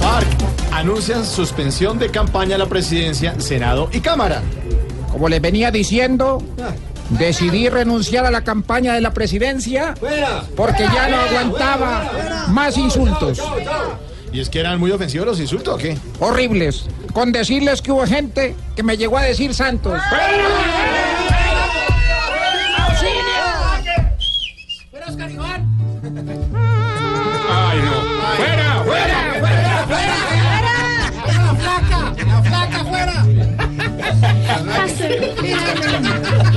FARC anuncian suspensión de campaña a la presidencia, Senado y Cámara. Como les venía diciendo, decidí renunciar a la campaña de la presidencia porque ya no aguantaba más insultos ¿Y es que eran muy ofensivos los insultos o qué? horribles. Con decirles que hubo gente que me llegó a decir santos. Pa'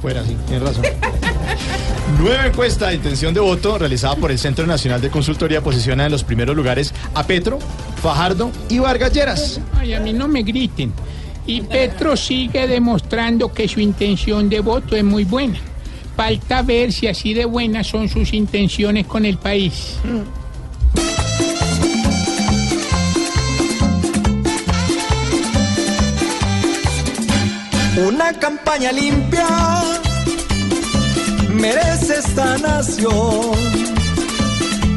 Fuera, sí, tienes razón. Nueva encuesta de intención de voto realizada por el Centro Nacional de Consultoría posiciona en los primeros lugares a Petro, Fajardo y Vargas Lleras. Ay, a mí no me griten. Y Petro sigue demostrando que su intención de voto es muy buena. Falta ver si así de buenas son sus intenciones con el país. Una campaña limpia merece esta nación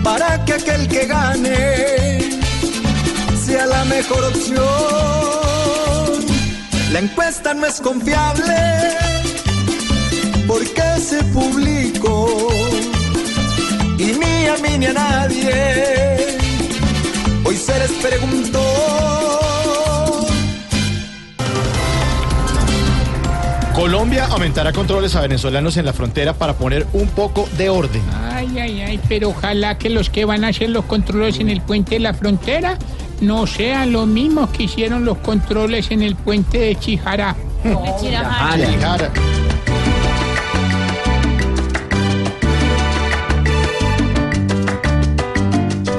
para que aquel que gane sea la mejor opción. La encuesta no es confiable porque se publicó y ni a mí ni a nadie. Hoy se les preguntó. Colombia aumentará controles a venezolanos en la frontera para poner un poco de orden. Ay, ay, ay, pero ojalá que los que van a hacer los controles en el puente de la frontera no sean los mismos que hicieron los controles en el puente de Chijará. Jara.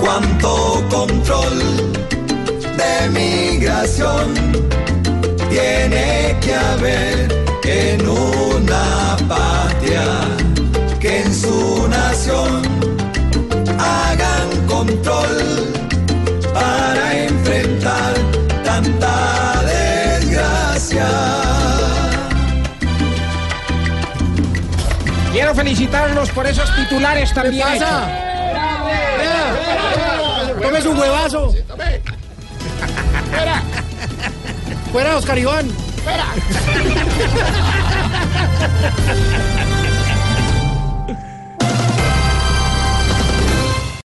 cuánto control de migración tiene que haber en una patria que en su nación hagan control para enfrentar tanta desgracia. Quiero felicitarlos por esos titulares también. ¡Tome su huevazo! ¡Fuera! ¡Fuera, Oscar Iván!